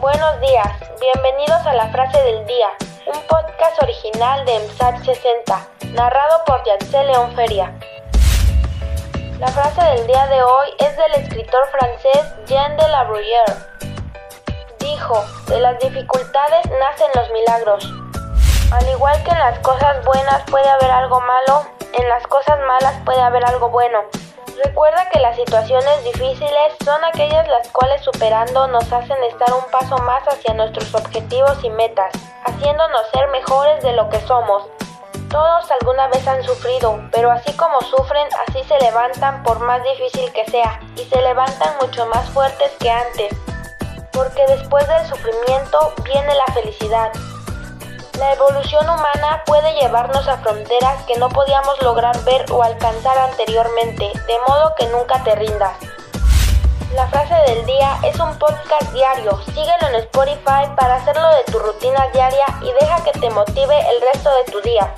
Buenos días, bienvenidos a la frase del día, un podcast original de EMSAT 60, narrado por Yatzel León Feria. La frase del día de hoy es del escritor francés Jean de la Bruyère. Dijo, de las dificultades nacen los milagros. Al igual que en las cosas buenas puede haber algo malo, en las cosas malas puede haber algo bueno. Recuerda que las situaciones difíciles son aquellas las cuales superando nos hacen estar un paso más hacia nuestros objetivos y metas, haciéndonos ser mejores de lo que somos. Todos alguna vez han sufrido, pero así como sufren, así se levantan por más difícil que sea, y se levantan mucho más fuertes que antes, porque después del sufrimiento viene la felicidad. La evolución humana puede llevarnos a fronteras que no podíamos lograr ver o alcanzar anteriormente, de modo que nunca te rindas. La frase del día es un podcast diario. Síguelo en Spotify para hacerlo de tu rutina diaria y deja que te motive el resto de tu día.